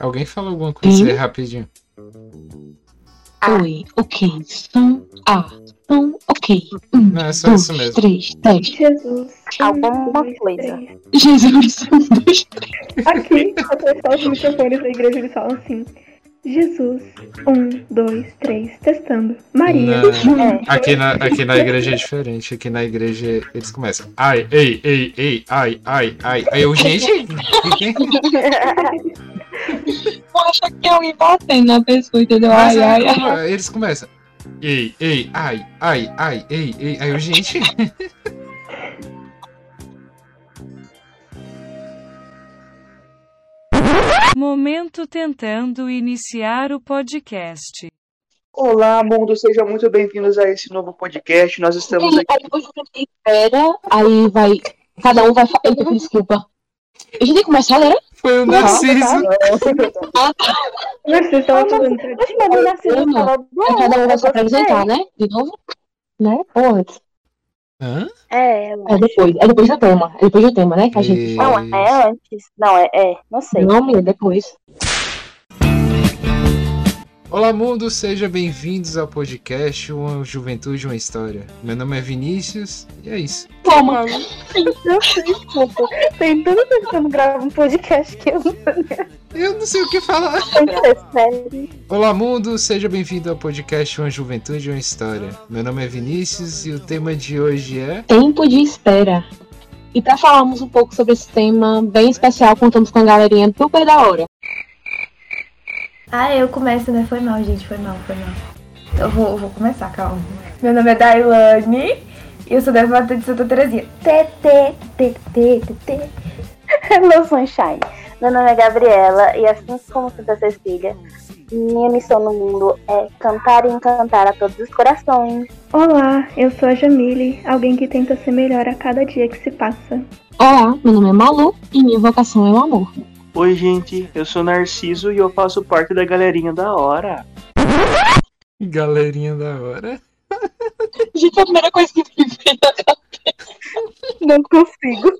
Alguém fala alguma coisa aí rapidinho? Oi, ok, som A, som ok. Um, Não, é só dois, isso mesmo. três, dez. Jesus. Alguma coisa. Jesus, um, dois, três. Aqui, até os microfones da igreja, eles falam assim. Jesus. Um, dois, três. Testando. Maria. Não, aqui, na, aqui na igreja é diferente. Aqui na igreja eles começam. Ai, ei, ei, ei, ai, ai, ai. Aí eu, gente. que que é? Alguém batendo na pessoa, entendeu? Ai, é, ai, ai. como- Eles começam. Ei, ei, ai, ai, ai, ei, ei. Aí eu, gente. Momento tentando iniciar o podcast. Olá, mundo, sejam muito bem-vindos a esse novo podcast. Nós estamos Aí aqui. depois você espera, aí vai. Cada um vai falar. Eita, desculpa. A gente tem que começar, né? Foi o Narciso. Estavam falando. Oxe, mas o Narciso Aí cada um vai se apresentar, né? De novo? Né? Ou antes? Hã? É, É depois. É depois do tema. É depois do tema, né? Que a gente fala. Não, é antes. Não, é, é. Não sei. Não, menina, depois. Olá, mundo, sejam bem-vindos ao podcast Uma Juventude, Uma História. Meu nome é Vinícius e é isso. Toma. Eu sei, desculpa. Tem tanta coisa que eu não gravo um podcast que eu não Eu não sei o que falar. Olá, mundo, seja bem-vindo ao podcast Uma Juventude, Uma História. Meu nome é Vinícius e o tema de hoje é. Tempo de espera. E para falarmos um pouco sobre esse tema bem especial, contamos com a galerinha super da hora. Ah, eu começo, né? Foi mal, gente. Foi mal, foi mal. Eu vou, vou começar, calma. Meu nome é Dailane e eu sou da Vata de Santa Terezinha. Tê, tê, tê. Hello, Sunshine. Meu nome é Gabriela e assim como Santa Cecília, minha missão no mundo é cantar e encantar a todos os corações. Olá, eu sou a Jamile, alguém que tenta ser melhor a cada dia que se passa. Olá, meu nome é Malu e minha vocação é o amor. Oi, gente, eu sou Narciso e eu faço parte da galerinha da hora. Galerinha da hora. Gente, a primeira coisa que me veio na cabeça. Não consigo.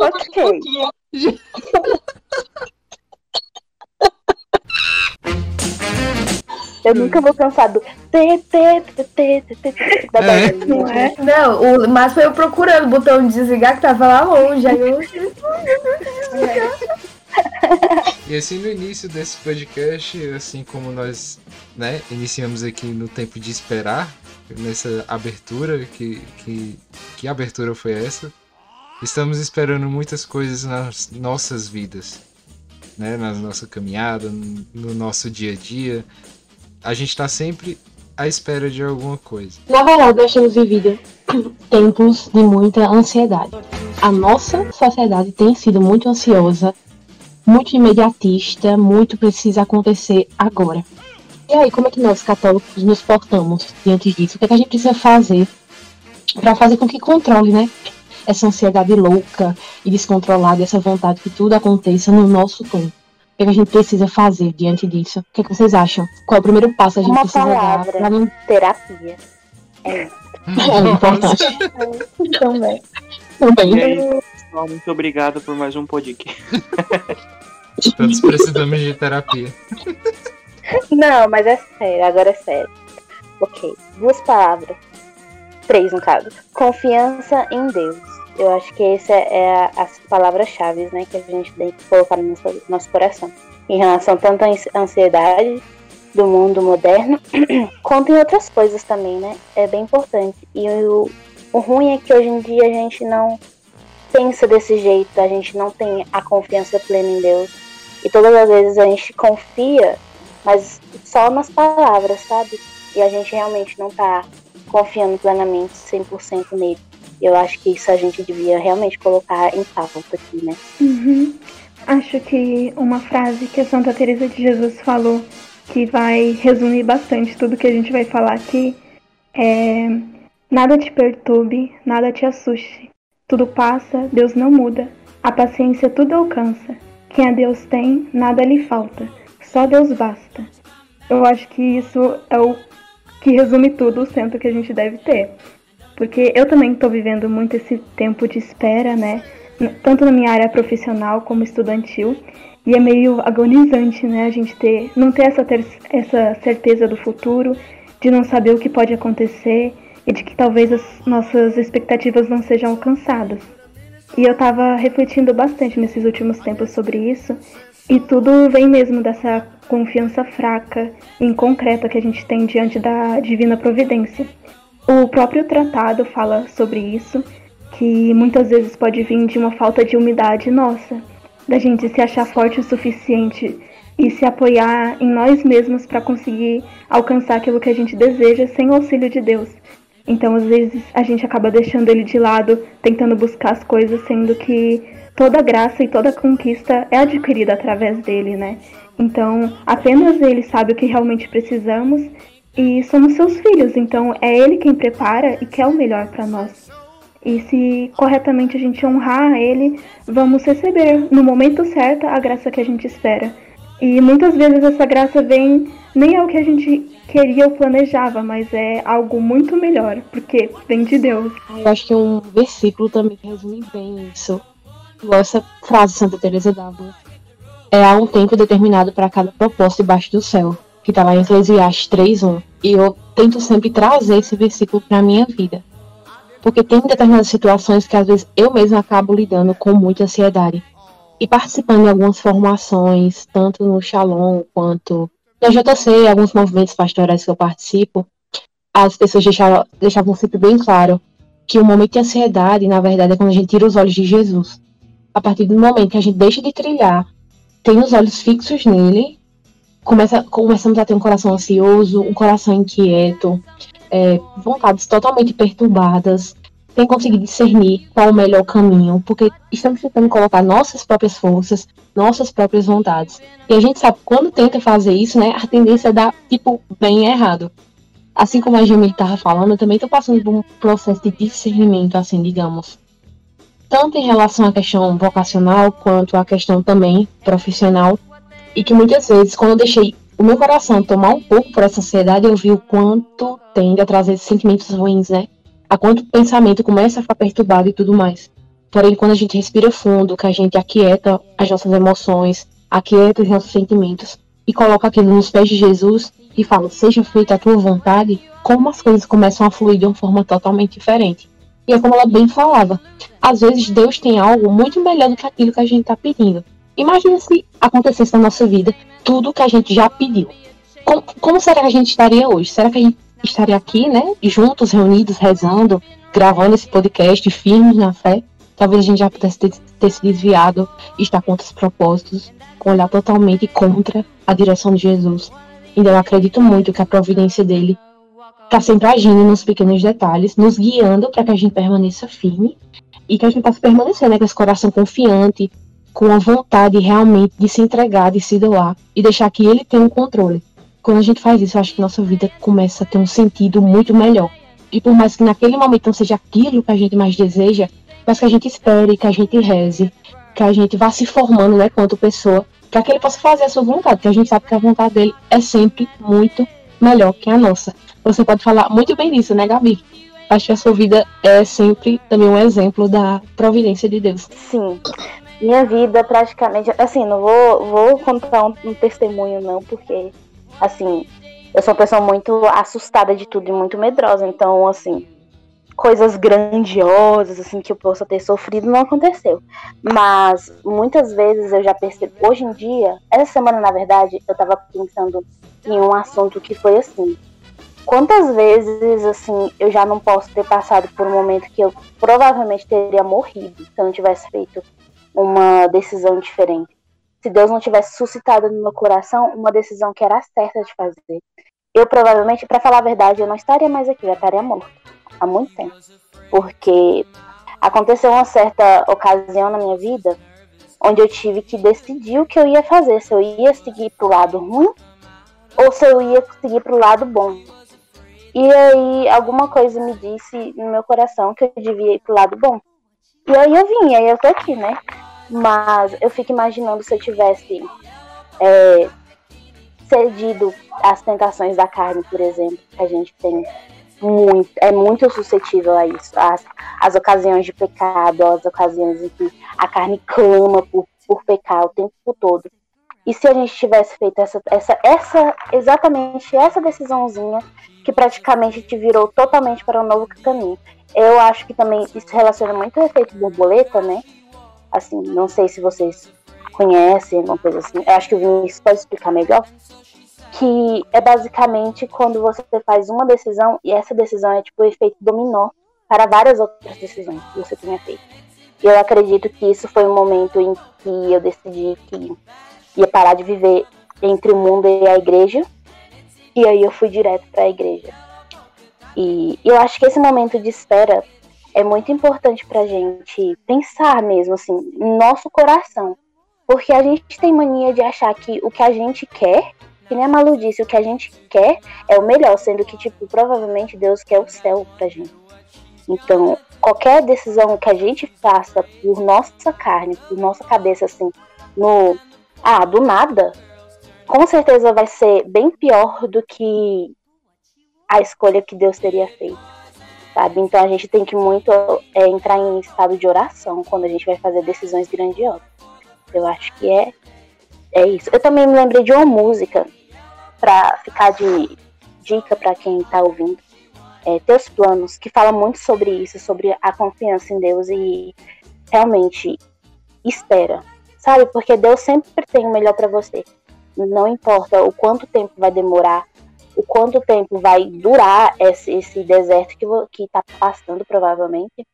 ok. Eu nunca vou cansar do da É. Não é? Não, o mas foi eu procurando o botão de desligar que tava lá longe. Aí eu. E assim, no início desse podcast, assim como nós né, iniciamos aqui no tempo de esperar, nessa abertura, que, que, que abertura foi essa? Estamos esperando muitas coisas nas nossas vidas, né, na nossa caminhada, no nosso dia a dia. A gente está sempre à espera de alguma coisa. Na verdade, nós temos vivido tempos de muita ansiedade. A nossa sociedade tem sido muito ansiosa, muito imediatista, muito precisa acontecer agora. E aí, como é que nós, católicos, nos portamos diante disso? O que, é que a gente precisa fazer para fazer com que controle, né? Essa ansiedade louca e descontrolada, essa vontade que tudo aconteça no nosso tempo. O que, é a gente precisa fazer diante disso? O que, é que vocês acham? Qual é o primeiro passo a gente Uma precisa palavra. dar não Terapia. é importante. Também. Também. Aí, pessoal, muito obrigado por mais um podcast. Todos precisamos de terapia. Não, mas é sério, agora é sério. Ok, duas palavras. Três, no caso. Confiança em Deus. Eu acho que essa é a- as palavras-chave, né, que a gente tem que colocar no nosso, nosso coração. Em relação tanto à ans- ansiedade do mundo moderno, quanto em outras coisas também, né? É bem importante. E o, o ruim é que hoje em dia a gente não pensa desse jeito, a gente não tem a confiança plena em Deus. E todas as vezes a gente confia mas só nas palavras, sabe? E a gente realmente não tá confiando plenamente 100% nele. Eu acho que isso a gente devia realmente colocar em pauta aqui, né? Uhum. Acho que uma frase que a Santa Teresa de Jesus falou que vai resumir bastante tudo que a gente vai falar aqui é nada te perturbe, nada te assuste. Tudo passa, Deus não muda. A paciência tudo alcança. Quem a Deus tem, nada lhe falta. Só Deus basta. Eu acho que isso é o que resume tudo o centro que a gente deve ter. Porque eu também estou vivendo muito esse tempo de espera, né? Tanto na minha área profissional como estudantil. E é meio agonizante, né? A gente ter, não ter essa, ter, essa certeza do futuro, de não saber o que pode acontecer e de que talvez as nossas expectativas não sejam alcançadas. E eu estava refletindo bastante nesses últimos tempos sobre isso, e tudo vem mesmo dessa confiança fraca e inconcreta que a gente tem diante da divina providência. O próprio tratado fala sobre isso, que muitas vezes pode vir de uma falta de umidade nossa, da gente se achar forte o suficiente e se apoiar em nós mesmos para conseguir alcançar aquilo que a gente deseja sem o auxílio de Deus. Então, às vezes, a gente acaba deixando ele de lado, tentando buscar as coisas, sendo que toda graça e toda conquista é adquirida através dele, né? Então, apenas ele sabe o que realmente precisamos e somos seus filhos, então é ele quem prepara e quer o melhor para nós. E se corretamente a gente honrar ele, vamos receber no momento certo a graça que a gente espera. E muitas vezes essa graça vem nem é o que a gente queria ou planejava, mas é algo muito melhor, porque vem de Deus. Eu acho que um versículo também resume bem isso. Essa frase Santa Teresa dava. É há um tempo determinado para cada propósito debaixo do céu, que está lá em Eclesiastes 3:1. E eu tento sempre trazer esse versículo para minha vida. Porque tem determinadas situações que às vezes eu mesma acabo lidando com muita ansiedade. E participando de algumas formações, tanto no Shalom quanto no JC, alguns movimentos pastorais que eu participo, as pessoas deixavam, deixavam sempre bem claro que o momento de ansiedade, na verdade, é quando a gente tira os olhos de Jesus. A partir do momento que a gente deixa de trilhar, tem os olhos fixos nele, começa, começamos a ter um coração ansioso, um coração inquieto, é, vontades totalmente perturbadas, sem conseguir discernir qual o melhor caminho, porque estamos tentando colocar nossas próprias forças, nossas próprias vontades. E a gente sabe que quando tenta fazer isso, né, a tendência é dar, tipo, bem errado. Assim como a Jamie estava falando, eu também estou passando por um processo de discernimento, assim, digamos. Tanto em relação à questão vocacional, quanto à questão também profissional. E que muitas vezes, quando eu deixei o meu coração tomar um pouco por essa ansiedade, eu vi o quanto tende a trazer sentimentos ruins, né? a quanto o pensamento começa a ficar perturbado e tudo mais. Porém, quando a gente respira fundo, que a gente aquieta as nossas emoções, aquieta os nossos sentimentos e coloca aquilo nos pés de Jesus e fala, seja feita a tua vontade, como as coisas começam a fluir de uma forma totalmente diferente. E é como ela bem falava, às vezes Deus tem algo muito melhor do que aquilo que a gente está pedindo. Imagina se acontecesse na nossa vida tudo que a gente já pediu. Como, como será que a gente estaria hoje? Será que a gente estaria aqui, né, juntos, reunidos, rezando, gravando esse podcast, firmes na fé, talvez a gente já pudesse ter, ter se desviado e estar contra os propósitos, olhar totalmente contra a direção de Jesus. Então eu acredito muito que a providência dele está sempre agindo nos pequenos detalhes, nos guiando para que a gente permaneça firme e que a gente possa permanecer né, com esse coração confiante, com a vontade realmente de se entregar, de se doar e deixar que ele tenha o um controle quando a gente faz isso, eu acho que nossa vida começa a ter um sentido muito melhor. E por mais que naquele momento não seja aquilo que a gente mais deseja, mas que a gente espere, que a gente reze, que a gente vá se formando, né, quanto pessoa, para que ele possa fazer a sua vontade, porque a gente sabe que a vontade dele é sempre muito melhor que a nossa. Você pode falar muito bem disso, né, Gabi? Acho que a sua vida é sempre também um exemplo da providência de Deus. Sim. Minha vida praticamente, assim, não vou, vou contar um, um testemunho não, porque assim, eu sou uma pessoa muito assustada de tudo e muito medrosa, então, assim, coisas grandiosas, assim, que eu possa ter sofrido não aconteceu. Mas muitas vezes eu já percebo, hoje em dia, essa semana, na verdade, eu tava pensando em um assunto que foi assim. Quantas vezes, assim, eu já não posso ter passado por um momento que eu provavelmente teria morrido se eu não tivesse feito uma decisão diferente se Deus não tivesse suscitado no meu coração uma decisão que era certa de fazer. Eu provavelmente, para falar a verdade, eu não estaria mais aqui, já estaria morto há muito tempo. Porque aconteceu uma certa ocasião na minha vida onde eu tive que decidir o que eu ia fazer, se eu ia seguir pro lado ruim ou se eu ia seguir pro lado bom. E aí alguma coisa me disse no meu coração que eu devia ir pro lado bom. E aí eu vim, aí eu tô aqui, né? Mas eu fico imaginando se eu tivesse é, cedido às tentações da carne, por exemplo, que a gente tem muito, é muito suscetível a isso. As, as ocasiões de pecado, as ocasiões em que a carne clama por, por pecar o tempo todo. E se a gente tivesse feito essa, essa, essa, exatamente essa decisãozinha que praticamente te virou totalmente para um novo caminho. Eu acho que também isso relaciona muito ao efeito borboleta, né? Assim, não sei se vocês conhecem alguma coisa assim. Eu acho que o Vinícius pode explicar melhor. Que é basicamente quando você faz uma decisão e essa decisão é tipo o efeito dominó para várias outras decisões que você tenha feito. E eu acredito que isso foi um momento em que eu decidi que ia parar de viver entre o mundo e a igreja. E aí eu fui direto para a igreja. E eu acho que esse momento de espera é muito importante para a gente pensar mesmo assim, no nosso coração. Porque a gente tem mania de achar que o que a gente quer, que nem a Malu disse, o que a gente quer é o melhor, sendo que, tipo, provavelmente Deus quer o céu pra gente. Então, qualquer decisão que a gente faça por nossa carne, por nossa cabeça, assim, no. Ah, do nada, com certeza vai ser bem pior do que a escolha que Deus teria feito. Sabe? Então a gente tem que muito é, entrar em estado de oração quando a gente vai fazer decisões grandiosas. Eu acho que é, é isso. Eu também me lembrei de uma música para ficar de dica para quem está ouvindo. É, Teus Planos, que fala muito sobre isso, sobre a confiança em Deus e realmente espera, sabe? Porque Deus sempre tem o melhor para você. Não importa o quanto tempo vai demorar, o quanto tempo vai durar esse, esse deserto que, que tá passando, provavelmente.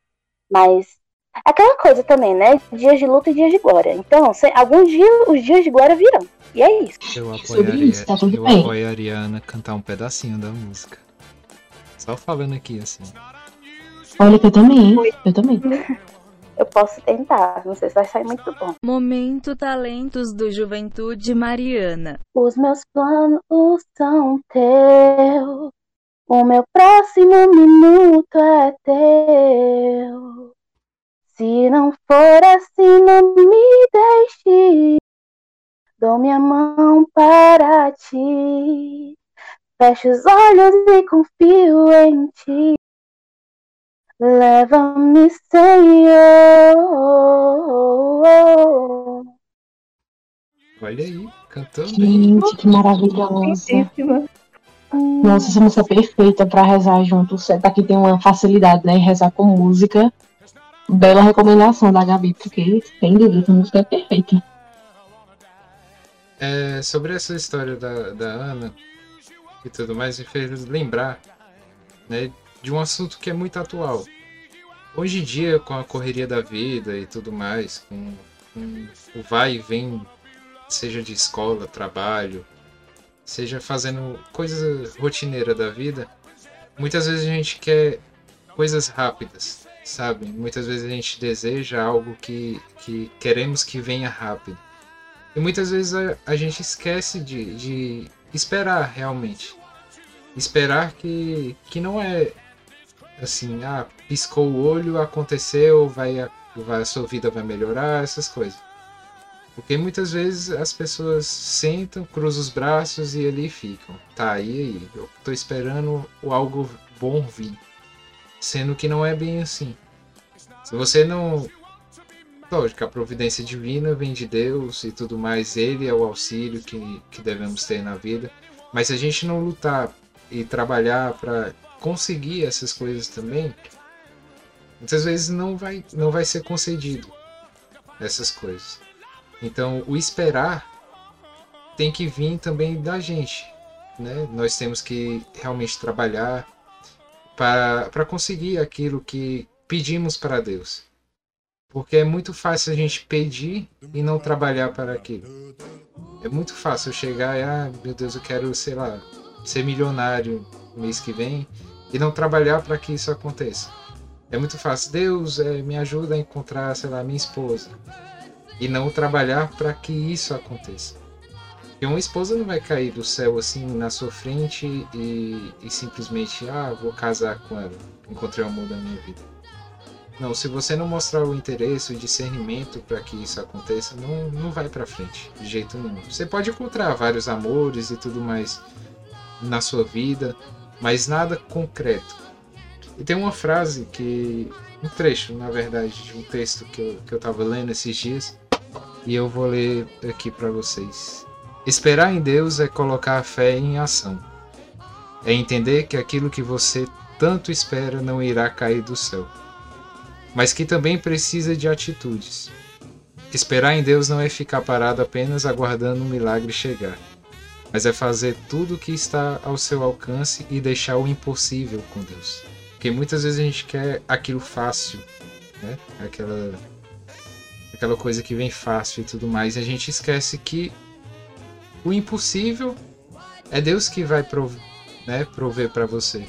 Mas aquela coisa também, né? Dias de luta e dias de glória. Então, se, alguns dias, os dias de glória virão. E é isso. Eu apoiaria, isso, tá tudo eu bem. apoiaria a Ana cantar um pedacinho da música. Só falando aqui, assim. Olha que eu também, hein? Eu também. Eu posso tentar, não sei se vai sair muito bom. Momento Talentos do Juventude Mariana. Os meus planos são teus. O meu próximo minuto é teu. Se não for assim, não me deixe. Dou minha mão para ti. Fecho os olhos e confio em ti. Leva-me, Senhor. Olha aí, bem. Gente, que maravilhosa. Nossa, essa música é perfeita pra rezar junto. Você tá aqui tem uma facilidade, né? em Rezar com música. Bela recomendação da Gabi, porque sem dúvida essa música é perfeita. É, sobre essa história da, da Ana e tudo mais, me fez lembrar né, de um assunto que é muito atual. Hoje em dia, com a correria da vida e tudo mais, com, com o vai e vem, seja de escola, trabalho, seja fazendo coisa rotineira da vida, muitas vezes a gente quer coisas rápidas, sabe? Muitas vezes a gente deseja algo que, que queremos que venha rápido. E muitas vezes a, a gente esquece de, de esperar realmente. Esperar que, que não é assim, ah, piscou o olho, aconteceu, vai vai, a sua vida vai melhorar, essas coisas. Porque muitas vezes as pessoas sentam, cruzam os braços e ali ficam. Tá, e aí? Eu tô esperando algo bom vir. Sendo que não é bem assim. Se você não. Lógico, a providência divina vem de Deus e tudo mais, Ele é o auxílio que, que devemos ter na vida. Mas se a gente não lutar e trabalhar para conseguir essas coisas também, muitas vezes não vai, não vai ser concedido essas coisas. Então, o esperar tem que vir também da gente, né? Nós temos que realmente trabalhar para conseguir aquilo que pedimos para Deus. Porque é muito fácil a gente pedir e não trabalhar para aquilo. É muito fácil chegar e, ah, meu Deus, eu quero, sei lá, ser milionário mês que vem e não trabalhar para que isso aconteça. É muito fácil. Deus é, me ajuda a encontrar, sei lá, minha esposa. E não trabalhar para que isso aconteça. Porque uma esposa não vai cair do céu assim na sua frente e, e simplesmente, ah, vou casar com ela. Encontrei o amor da minha vida. Não, se você não mostrar o interesse, o discernimento para que isso aconteça, não, não vai para frente, de jeito nenhum. Você pode encontrar vários amores e tudo mais na sua vida, mas nada concreto. E tem uma frase que. um trecho, na verdade, de um texto que eu, que eu tava lendo esses dias, e eu vou ler aqui para vocês. Esperar em Deus é colocar a fé em ação. É entender que aquilo que você tanto espera não irá cair do céu, mas que também precisa de atitudes. Esperar em Deus não é ficar parado apenas aguardando um milagre chegar, mas é fazer tudo o que está ao seu alcance e deixar o impossível com Deus. Porque muitas vezes a gente quer aquilo fácil, né? Aquela aquela coisa que vem fácil e tudo mais, e a gente esquece que o impossível é Deus que vai prover, né, prover para você.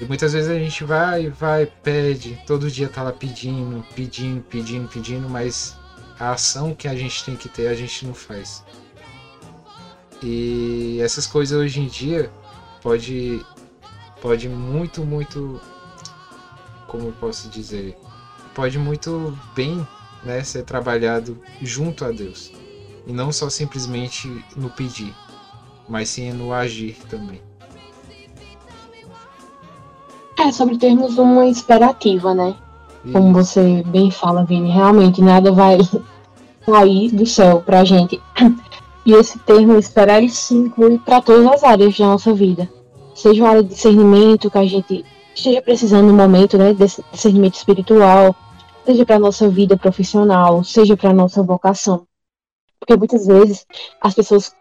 E muitas vezes a gente vai, vai, pede, todo dia tá lá pedindo, pedindo, pedindo, pedindo, mas a ação que a gente tem que ter a gente não faz. E essas coisas hoje em dia pode pode muito muito como eu posso dizer, pode muito bem, né, ser trabalhado junto a Deus. E não só simplesmente no pedir, mas sim no agir também. É sobre termos uma esperativa, né? Como você bem fala, Vini, realmente nada vai cair do céu pra gente. E esse termo esperar ele se inclui para todas as áreas da nossa vida. Seja uma área de discernimento que a gente esteja precisando no momento, né, desse discernimento espiritual, seja para nossa vida profissional, seja para nossa vocação. Porque muitas vezes as pessoas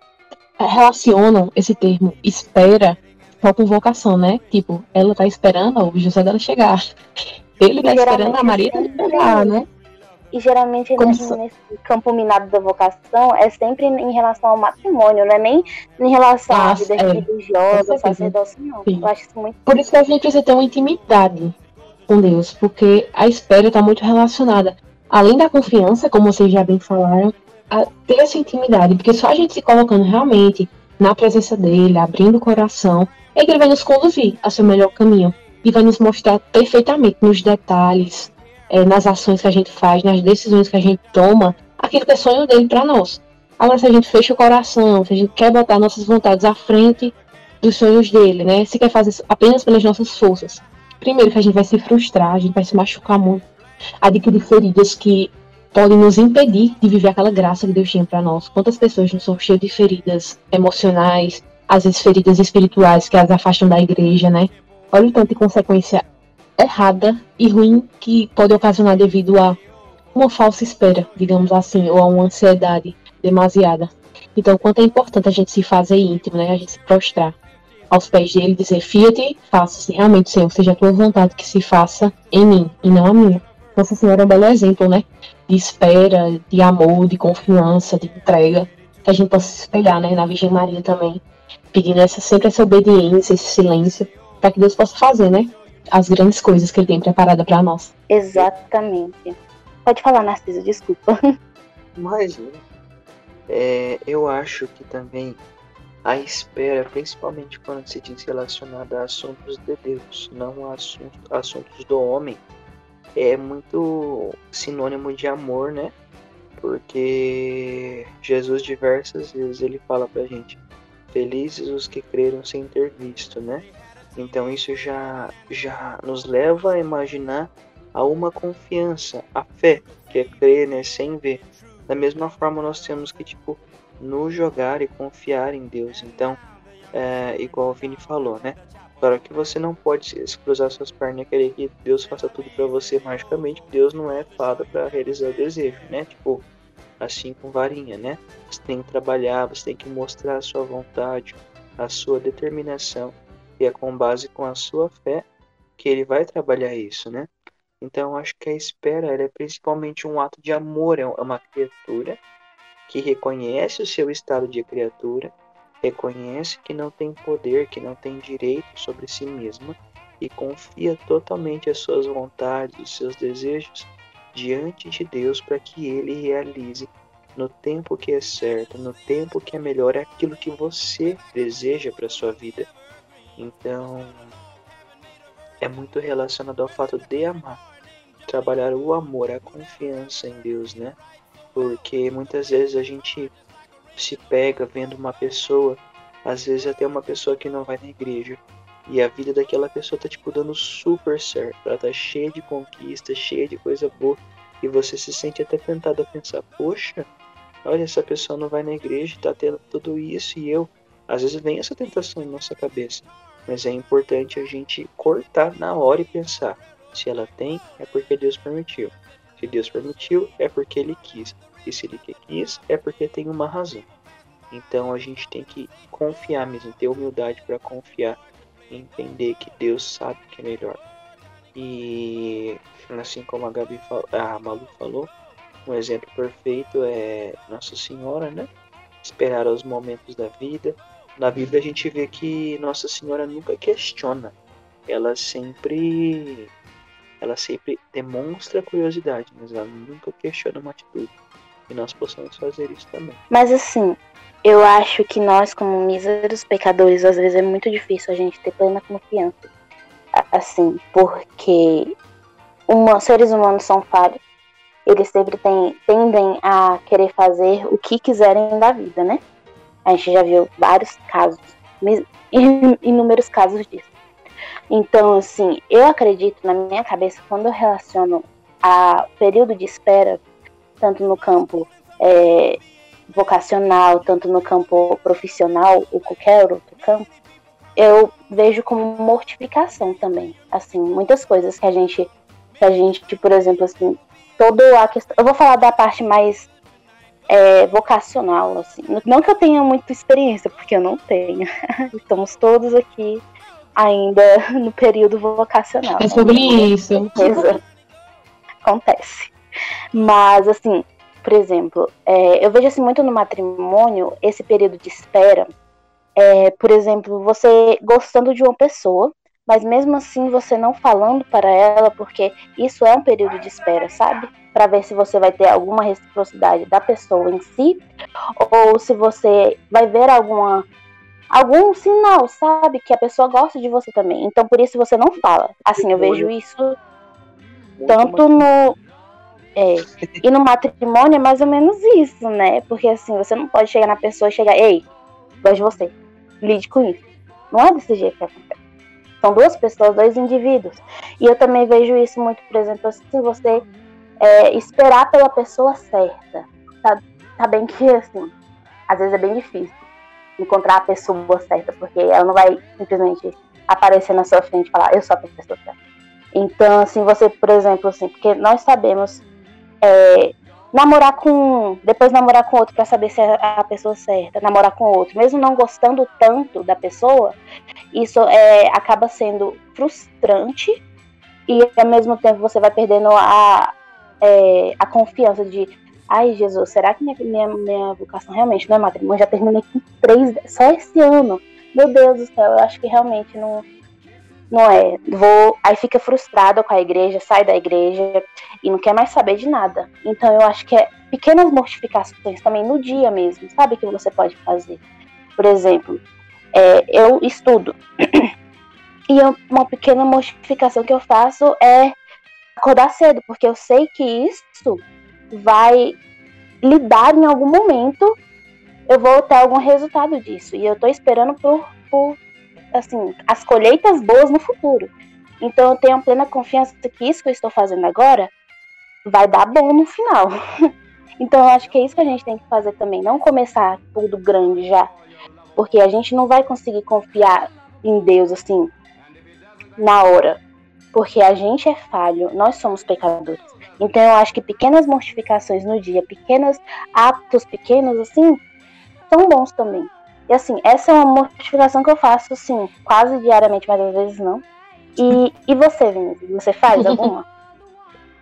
relacionam esse termo espera só com vocação, né? Tipo, ela tá esperando o José dela chegar. Ele tá esperando a Maria chegar, né? E geralmente nesse, se- nesse campo minado da vocação é sempre em relação ao matrimônio, não é nem em relação à vida é, religiosa, sacerdócio, não. Sim. Eu acho isso muito Por isso que a gente precisa ter uma intimidade com Deus, porque a espera está muito relacionada, além da confiança, como vocês já bem falaram, a ter essa intimidade, porque só a gente se colocando realmente na presença dele, abrindo o coração, é que ele vai nos conduzir ao seu melhor caminho e vai nos mostrar perfeitamente nos detalhes, eh, nas ações que a gente faz, nas decisões que a gente toma, aquilo que é sonho dele para nós. Agora, se a gente fecha o coração, se a gente quer botar nossas vontades à frente dos sonhos dele, né? Se quer fazer isso apenas pelas nossas forças. Primeiro que a gente vai se frustrar, a gente vai se machucar muito, adquirir feridas que podem nos impedir de viver aquela graça que Deus tinha para nós. Quantas pessoas não são cheias de feridas emocionais, às vezes feridas espirituais que as afastam da igreja, né? Olha o tanto de consequência errada e ruim que pode ocasionar devido a uma falsa espera, digamos assim, ou a uma ansiedade demasiada. Então, quanto é importante a gente se fazer íntimo, né? A gente se prostrar aos pés dele e dizer: Fiat, faça-se realmente, Senhor, seja a tua vontade que se faça em mim e não a minha. Nossa Senhora é um belo exemplo, né? De espera, de amor, de confiança, de entrega, que a gente possa se espelhar, né? Na Virgem Maria também, pedindo essa, sempre essa obediência, esse silêncio, para que Deus possa fazer, né? As grandes coisas que Ele tem preparada para nós. exatamente. Pode falar, Narciso, desculpa. Imagina. É, eu acho que também a espera, principalmente quando se diz relacionada a assuntos de Deus, não a assuntos, assuntos do homem, é muito sinônimo de amor, né? Porque Jesus diversas vezes ele fala pra gente, felizes os que creram sem ter visto, né? Então isso já já nos leva a imaginar a uma confiança, a fé, que é crer, né, sem ver. Da mesma forma, nós temos que, tipo, nos jogar e confiar em Deus. Então, é, igual o Vini falou, né? Claro que você não pode cruzar suas pernas e querer que Deus faça tudo pra você magicamente. Deus não é fada pra realizar o desejo, né? Tipo, assim com varinha, né? Você tem que trabalhar, você tem que mostrar a sua vontade, a sua determinação. E é com base com a sua fé que ele vai trabalhar isso, né? Então, acho que a espera é principalmente um ato de amor. É uma criatura que reconhece o seu estado de criatura, reconhece que não tem poder, que não tem direito sobre si mesma e confia totalmente as suas vontades, os seus desejos diante de Deus para que ele realize no tempo que é certo, no tempo que é melhor aquilo que você deseja para sua vida. Então, é muito relacionado ao fato de amar, trabalhar o amor, a confiança em Deus, né? Porque muitas vezes a gente se pega vendo uma pessoa, às vezes até uma pessoa que não vai na igreja, E a vida daquela pessoa tá, tipo, dando super certo. Ela tá cheia de conquistas, cheia de coisa boa. E você se sente até tentado a pensar, poxa, olha, essa pessoa não vai na igreja, tá tendo tudo isso e eu. Às vezes vem essa tentação em nossa cabeça. Mas é importante a gente cortar na hora e pensar. Se ela tem, é porque Deus permitiu. Se Deus permitiu, é porque Ele quis. E se Ele quis, é porque tem uma razão. Então a gente tem que confiar mesmo, ter humildade para confiar e entender que Deus sabe o que é melhor. E assim como a Gabi a Malu falou, um exemplo perfeito é Nossa Senhora, né? Esperar os momentos da vida. Na Bíblia a gente vê que Nossa Senhora nunca questiona. Ela sempre ela sempre demonstra curiosidade, mas ela nunca questiona uma atitude. E nós possamos fazer isso também. Mas assim, eu acho que nós, como míseros pecadores, às vezes é muito difícil a gente ter plena confiança. Assim, porque uma, seres humanos são falhos. Eles sempre tem, tendem a querer fazer o que quiserem da vida, né? A gente já viu vários casos, inúmeros casos disso. Então, assim, eu acredito na minha cabeça, quando eu relaciono a período de espera, tanto no campo é, vocacional, tanto no campo profissional ou qualquer outro campo, eu vejo como mortificação também. Assim, muitas coisas que a gente, que a gente, por exemplo, assim, toda a questão. Eu vou falar da parte mais é, vocacional, assim. Não que eu tenha muita experiência, porque eu não tenho. Estamos todos aqui ainda no período vocacional. É sobre isso. Acontece. Mas, assim, por exemplo, é, eu vejo assim muito no matrimônio esse período de espera. É, por exemplo, você gostando de uma pessoa, mas mesmo assim você não falando para ela, porque isso é um período de espera, sabe? Para ver se você vai ter alguma reciprocidade da pessoa em si, ou se você vai ver alguma algum sinal, sabe, que a pessoa gosta de você também. Então por isso você não fala. Assim, eu vejo isso tanto no é, e no matrimônio é mais ou menos isso, né? Porque assim, você não pode chegar na pessoa e chegar, ei, gosto de você, lide com isso. Não é desse jeito que acontece. São duas pessoas, dois indivíduos. E eu também vejo isso muito, por exemplo, se você é, esperar pela pessoa certa. Tá, tá bem que assim, às vezes é bem difícil encontrar a pessoa certa, porque ela não vai simplesmente aparecer na sua frente e falar, eu sou a pessoa certa. Então, assim, você, por exemplo, assim, porque nós sabemos é, namorar com um, depois namorar com outro para saber se é a pessoa certa, namorar com outro, mesmo não gostando tanto da pessoa, isso é, acaba sendo frustrante e ao mesmo tempo você vai perdendo a, é, a confiança de ai Jesus, será que minha, minha, minha vocação realmente não é matrimônio? Já terminei com três, só esse ano. Meu Deus do céu, eu acho que realmente não, não é. Vou, aí fica frustrado com a igreja, sai da igreja e não quer mais saber de nada. Então eu acho que é pequenas mortificações também no dia mesmo, sabe que você pode fazer. Por exemplo, é, eu estudo e uma pequena mortificação que eu faço é acordar cedo, porque eu sei que isso vai lidar em algum momento, eu vou ter algum resultado disso. E eu tô esperando por, por assim, as colheitas boas no futuro. Então eu tenho plena confiança que isso que eu estou fazendo agora vai dar bom no final. então eu acho que é isso que a gente tem que fazer também, não começar tudo grande já, porque a gente não vai conseguir confiar em Deus assim na hora, porque a gente é falho, nós somos pecadores. Então eu acho que pequenas mortificações no dia, pequenos atos pequenos assim, são bons também. E assim, essa é uma mortificação que eu faço, assim, quase diariamente, mas às vezes não. E, e você, Vinícius, você faz alguma?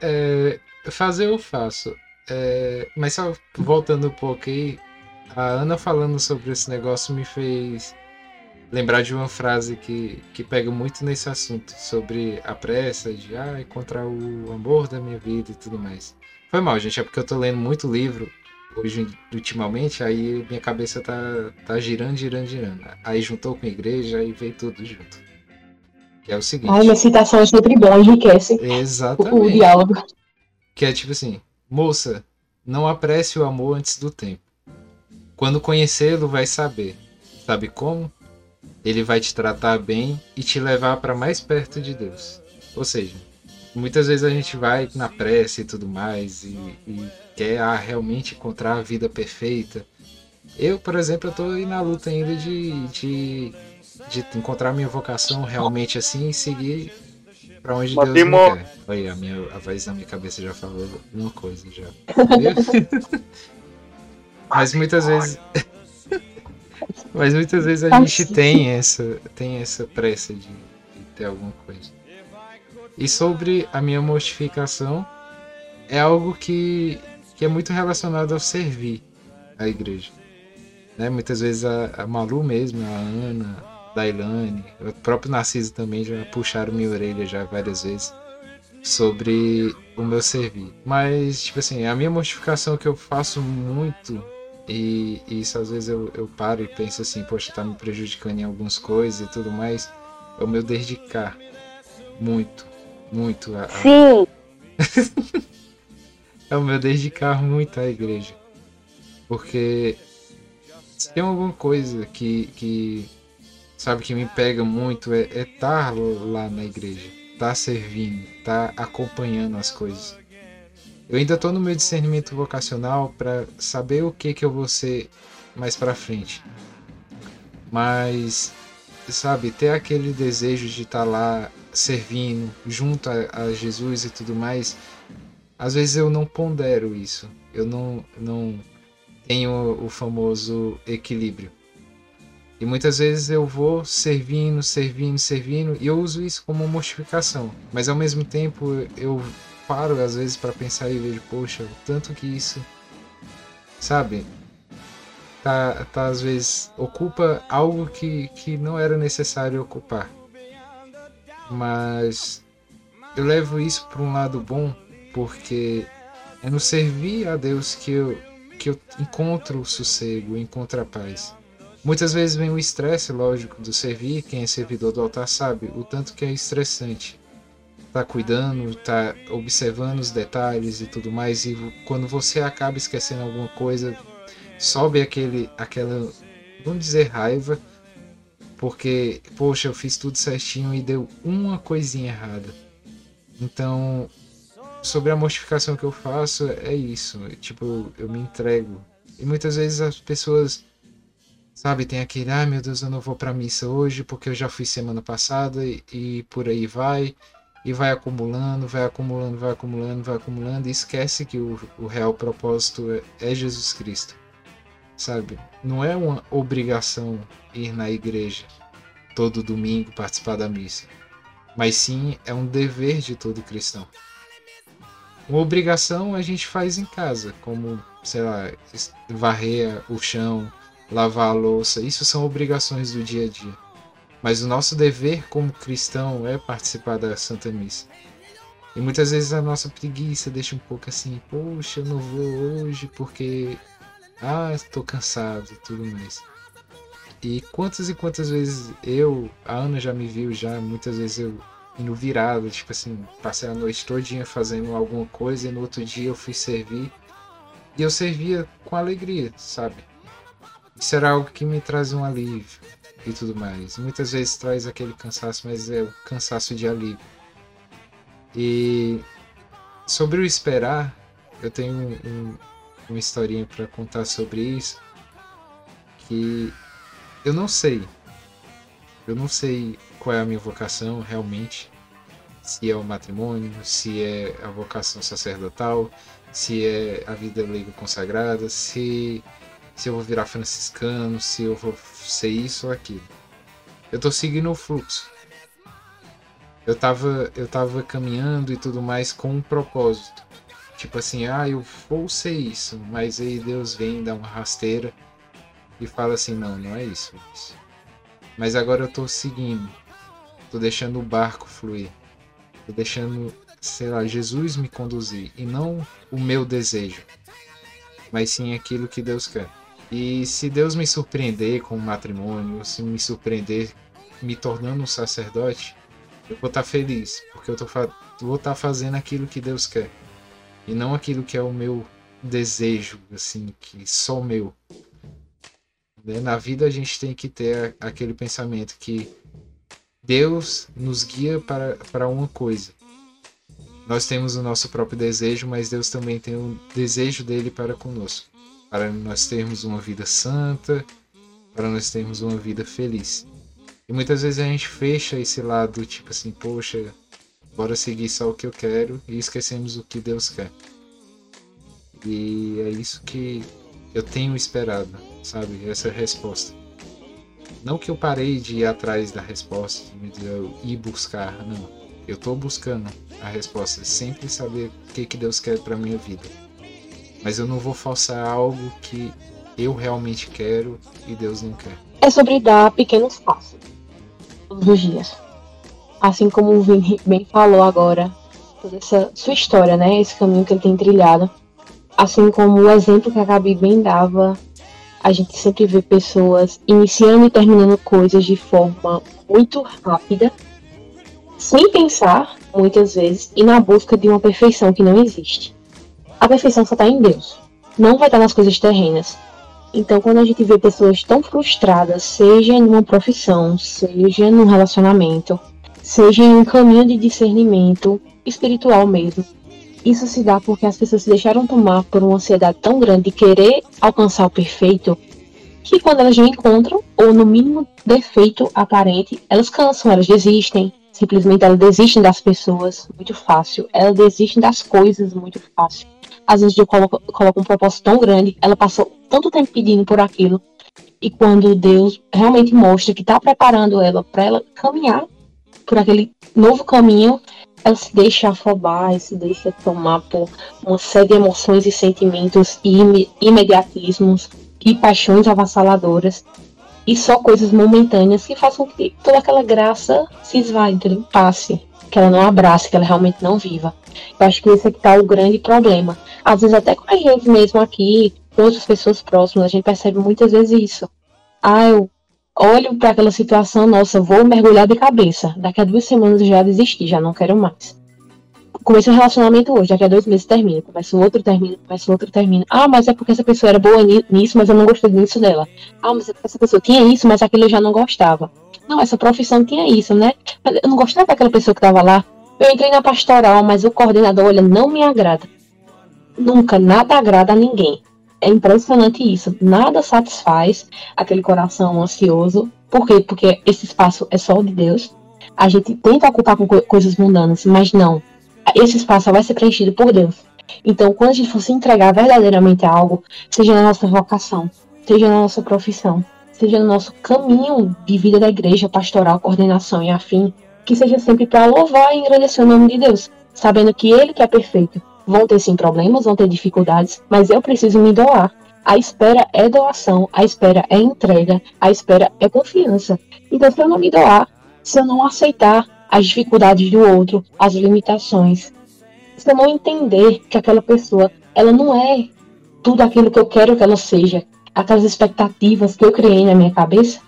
É, fazer eu faço. É, mas só voltando um pouco aí, a Ana falando sobre esse negócio me fez lembrar de uma frase que, que pega muito nesse assunto, sobre a pressa de ah, encontrar o amor da minha vida e tudo mais. Foi mal, gente, é porque eu tô lendo muito livro hoje, ultimamente, aí minha cabeça tá, tá girando, girando, girando. Aí juntou com a igreja e veio tudo junto. Que é o seguinte. Ai, uma citação é sempre bom, enriquece Exatamente. o diálogo. Que é tipo assim, moça, não apresse o amor antes do tempo. Quando conhecê-lo, vai saber. Sabe como? Ele vai te tratar bem e te levar para mais perto de Deus. Ou seja, muitas vezes a gente vai na pressa e tudo mais e, e quer ah, realmente encontrar a vida perfeita. Eu, por exemplo, eu tô aí na luta ainda de, de, de encontrar minha vocação realmente assim e seguir para onde Deus me quer. Olha, a, minha, a voz na minha cabeça já falou uma coisa já. Mas muitas vezes. Mas muitas vezes a gente tem essa, tem essa pressa de, de ter alguma coisa. E sobre a minha mortificação, é algo que, que é muito relacionado ao servir a igreja. Né? Muitas vezes a, a Malu mesmo, a Ana, a Dailane, o próprio Narciso também já puxaram minha orelha já várias vezes sobre o meu servir. Mas, tipo assim, a minha mortificação que eu faço muito, e, e isso às vezes eu, eu paro e penso assim, poxa, tá me prejudicando em algumas coisas e tudo mais, é o meu dedicar muito muito a. Sim! é o meu dedicar muito à igreja. Porque se tem alguma coisa que, que sabe que me pega muito é estar é lá na igreja, estar tá servindo, estar tá acompanhando as coisas. Eu ainda estou no meu discernimento vocacional para saber o que que eu vou ser mais para frente. Mas sabe, ter aquele desejo de estar tá lá servindo junto a, a, Jesus e tudo mais, às vezes eu não pondero isso. Eu não, não tenho o famoso equilíbrio. E muitas vezes eu vou servindo, servindo, servindo, e eu uso isso como mortificação. Mas ao mesmo tempo eu paro às vezes para pensar e vejo, poxa, tanto que isso, sabe, tá, tá às vezes ocupa algo que, que não era necessário ocupar. Mas eu levo isso para um lado bom porque é no servir a Deus que eu, que eu encontro o sossego, encontro a paz. Muitas vezes vem o estresse, lógico, do servir. Quem é servidor do altar sabe o tanto que é estressante. Tá cuidando, tá observando os detalhes e tudo mais. E quando você acaba esquecendo alguma coisa, sobe aquele, aquela, vamos dizer, raiva porque, poxa, eu fiz tudo certinho e deu uma coisinha errada. Então, sobre a mortificação que eu faço, é isso. Tipo, eu me entrego. E muitas vezes as pessoas, sabe, tem aquele, ah, meu Deus, eu não vou pra missa hoje porque eu já fui semana passada e, e por aí vai. E vai acumulando, vai acumulando, vai acumulando, vai acumulando e esquece que o, o real propósito é, é Jesus Cristo sabe? Não é uma obrigação ir na igreja todo domingo participar da missa, mas sim é um dever de todo cristão. Uma obrigação a gente faz em casa, como, sei lá, varrer o chão, lavar a louça, isso são obrigações do dia a dia. Mas o nosso dever como cristão é participar da Santa Missa. E muitas vezes a nossa preguiça deixa um pouco assim, poxa, eu não vou hoje porque ah, estou cansado e tudo mais. E quantas e quantas vezes eu, a Ana já me viu já, muitas vezes eu indo virado, tipo assim, passei a noite todinha fazendo alguma coisa e no outro dia eu fui servir. E eu servia com alegria, sabe? Isso era algo que me trazia um alívio e tudo mais. Muitas vezes traz aquele cansaço, mas é o cansaço de alívio. E sobre o esperar, eu tenho um, uma historinha para contar sobre isso. Que eu não sei. Eu não sei qual é a minha vocação realmente. Se é o matrimônio, se é a vocação sacerdotal, se é a vida leiga consagrada, se, se eu vou virar franciscano, se eu vou ser isso ou aquilo. Eu tô seguindo o fluxo. Eu tava, eu tava caminhando e tudo mais com um propósito. Tipo assim, ah, eu vou ser isso, mas aí Deus vem, dá uma rasteira e fala assim, não, não é isso. Mas agora eu tô seguindo, tô deixando o barco fluir, tô deixando, sei lá, Jesus me conduzir e não o meu desejo, mas sim aquilo que Deus quer. E se Deus me surpreender com o matrimônio, se me surpreender me tornando um sacerdote, eu vou estar tá feliz, porque eu tô, vou estar tá fazendo aquilo que Deus quer e não aquilo que é o meu desejo, assim, que só meu. Né? Na vida a gente tem que ter aquele pensamento que Deus nos guia para, para uma coisa. Nós temos o nosso próprio desejo, mas Deus também tem o desejo dele para conosco. Para nós termos uma vida santa, para nós termos uma vida feliz. E muitas vezes a gente fecha esse lado, tipo assim, poxa, bora seguir só o que eu quero e esquecemos o que Deus quer. E é isso que eu tenho esperado, sabe? Essa resposta. Não que eu parei de ir atrás da resposta, de eu ir buscar, não. Eu tô buscando a resposta, sempre saber o que, que Deus quer para minha vida. Mas eu não vou forçar algo que eu realmente quero e Deus não quer. É sobre dar pequenos passos todos os dias. Assim como o Vini bem falou agora, toda essa sua história, né? Esse caminho que ele tem trilhado. Assim como o exemplo que a Gabi bem dava, a gente sempre vê pessoas iniciando e terminando coisas de forma muito rápida, sem pensar, muitas vezes, e na busca de uma perfeição que não existe. A perfeição só está em Deus, não vai estar nas coisas terrenas. Então, quando a gente vê pessoas tão frustradas, seja em uma profissão, seja num relacionamento, seja em um caminho de discernimento espiritual mesmo, isso se dá porque as pessoas se deixaram tomar por uma ansiedade tão grande de querer alcançar o perfeito, que quando elas não encontram, ou no mínimo defeito aparente, elas cansam, elas desistem. Simplesmente elas desistem das pessoas muito fácil, elas desistem das coisas muito fácil às vezes eu coloco, um propósito tão grande, ela passou tanto tempo pedindo por aquilo, e quando Deus realmente mostra que está preparando ela para ela caminhar por aquele novo caminho, ela se deixa afobar, se deixa tomar por uma série de emoções e sentimentos e imediatismos e paixões avassaladoras e só coisas momentâneas que façam que toda aquela graça se esvaia, passe, que ela não abrace, que ela realmente não viva. Eu acho que esse é que tá o grande problema. Às vezes até com a gente mesmo aqui, com outras pessoas próximas, a gente percebe muitas vezes isso. Ah, eu olho para aquela situação, nossa, vou mergulhar de cabeça. Daqui a duas semanas eu já desisti, já não quero mais. Comecei um relacionamento hoje, daqui a dois meses termina. Começa outro, termina, começa outro, termina. Ah, mas é porque essa pessoa era boa nisso, mas eu não gostei disso dela. Ah, mas é porque essa pessoa tinha isso, mas aquilo eu já não gostava. Não, essa profissão tinha isso, né? Eu não gostava daquela pessoa que estava lá. Eu entrei na pastoral, mas o coordenador, olha, não me agrada. Nunca, nada agrada a ninguém. É impressionante isso. Nada satisfaz aquele coração ansioso. Por quê? Porque esse espaço é só de Deus. A gente tenta ocupar com co coisas mundanas, mas não. Esse espaço vai ser preenchido por Deus. Então, quando a gente for se entregar verdadeiramente a algo, seja na nossa vocação, seja na nossa profissão, seja no nosso caminho de vida da igreja, pastoral, coordenação e afim, que seja sempre para louvar e engrandecer o nome de Deus, sabendo que Ele que é perfeito. Vão ter sim problemas, vão ter dificuldades, mas eu preciso me doar. A espera é doação, a espera é entrega, a espera é confiança. Então, se eu não me doar, se eu não aceitar as dificuldades do outro, as limitações, se eu não entender que aquela pessoa, ela não é tudo aquilo que eu quero que ela seja, aquelas expectativas que eu criei na minha cabeça,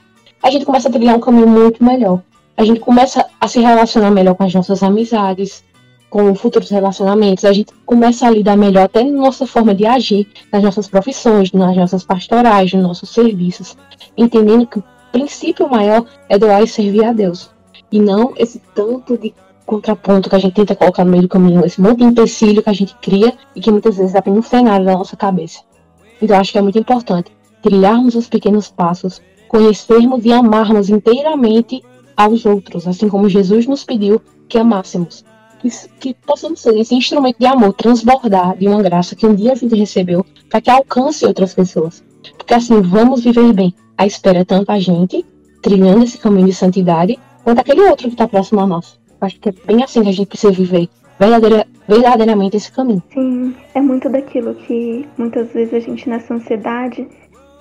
a gente começa a trilhar um caminho muito melhor. A gente começa a se relacionar melhor com as nossas amizades, com futuros relacionamentos, a gente começa a lidar melhor até na nossa forma de agir, nas nossas profissões, nas nossas pastorais, nos nossos serviços, entendendo que o princípio maior é doar e servir a Deus, e não esse tanto de contraponto que a gente tenta colocar no meio do caminho, esse monte de empecilho que a gente cria e que muitas vezes dá um cenário na nossa cabeça. Então acho que é muito importante trilharmos os pequenos passos, conhecermos e amarmos inteiramente aos outros, assim como Jesus nos pediu que amássemos. Que, que possamos ser esse instrumento de amor, transbordar de uma graça que um dia a gente recebeu, para que alcance outras pessoas. Porque assim, vamos viver bem. A espera tanto a gente, trilhando esse caminho de santidade, quanto aquele outro que está próximo a nós. Acho que é bem assim que a gente precisa viver verdadeira, verdadeiramente esse caminho. Sim, é muito daquilo que muitas vezes a gente nessa ansiedade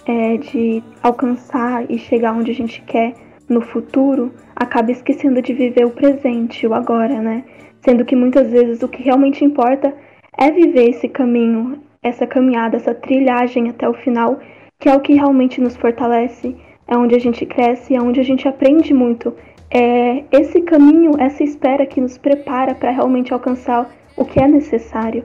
é, de alcançar e chegar onde a gente quer no futuro, acaba esquecendo de viver o presente, o agora, né? Sendo que muitas vezes o que realmente importa é viver esse caminho, essa caminhada, essa trilhagem até o final, que é o que realmente nos fortalece, é onde a gente cresce, é onde a gente aprende muito. É esse caminho, essa espera que nos prepara para realmente alcançar o que é necessário.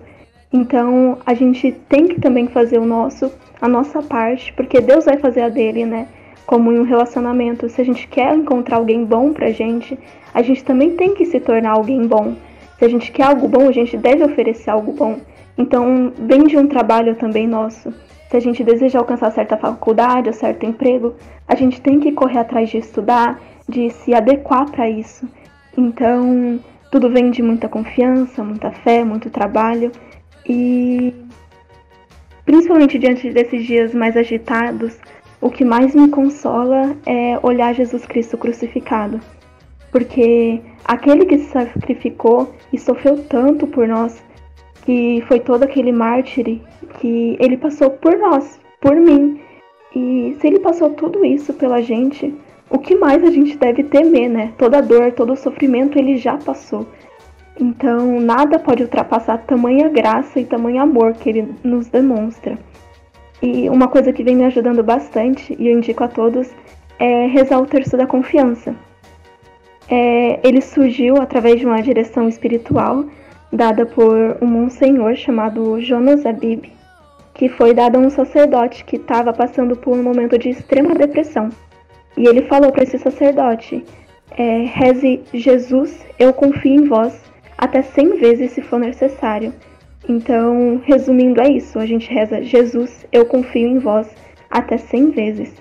Então a gente tem que também fazer o nosso, a nossa parte, porque Deus vai fazer a dele, né? Como em um relacionamento. Se a gente quer encontrar alguém bom pra gente, a gente também tem que se tornar alguém bom. Se a gente quer algo bom, a gente deve oferecer algo bom. Então, vem de um trabalho também nosso. Se a gente deseja alcançar certa faculdade ou certo emprego, a gente tem que correr atrás de estudar, de se adequar para isso. Então, tudo vem de muita confiança, muita fé, muito trabalho e principalmente diante desses dias mais agitados, o que mais me consola é olhar Jesus Cristo crucificado. Porque aquele que se sacrificou e sofreu tanto por nós, que foi todo aquele mártir que ele passou por nós, por mim. E se ele passou tudo isso pela gente, o que mais a gente deve temer, né? Toda dor, todo sofrimento ele já passou. Então, nada pode ultrapassar tamanha graça e tamanho amor que ele nos demonstra. E uma coisa que vem me ajudando bastante, e eu indico a todos, é rezar o terço da confiança. É, ele surgiu através de uma direção espiritual dada por um monsenhor chamado Jonas Abib, que foi dada a um sacerdote que estava passando por um momento de extrema depressão. E ele falou para esse sacerdote: é, reze Jesus, eu confio em vós, até cem vezes se for necessário. Então, resumindo, é isso: a gente reza Jesus, eu confio em vós, até cem vezes.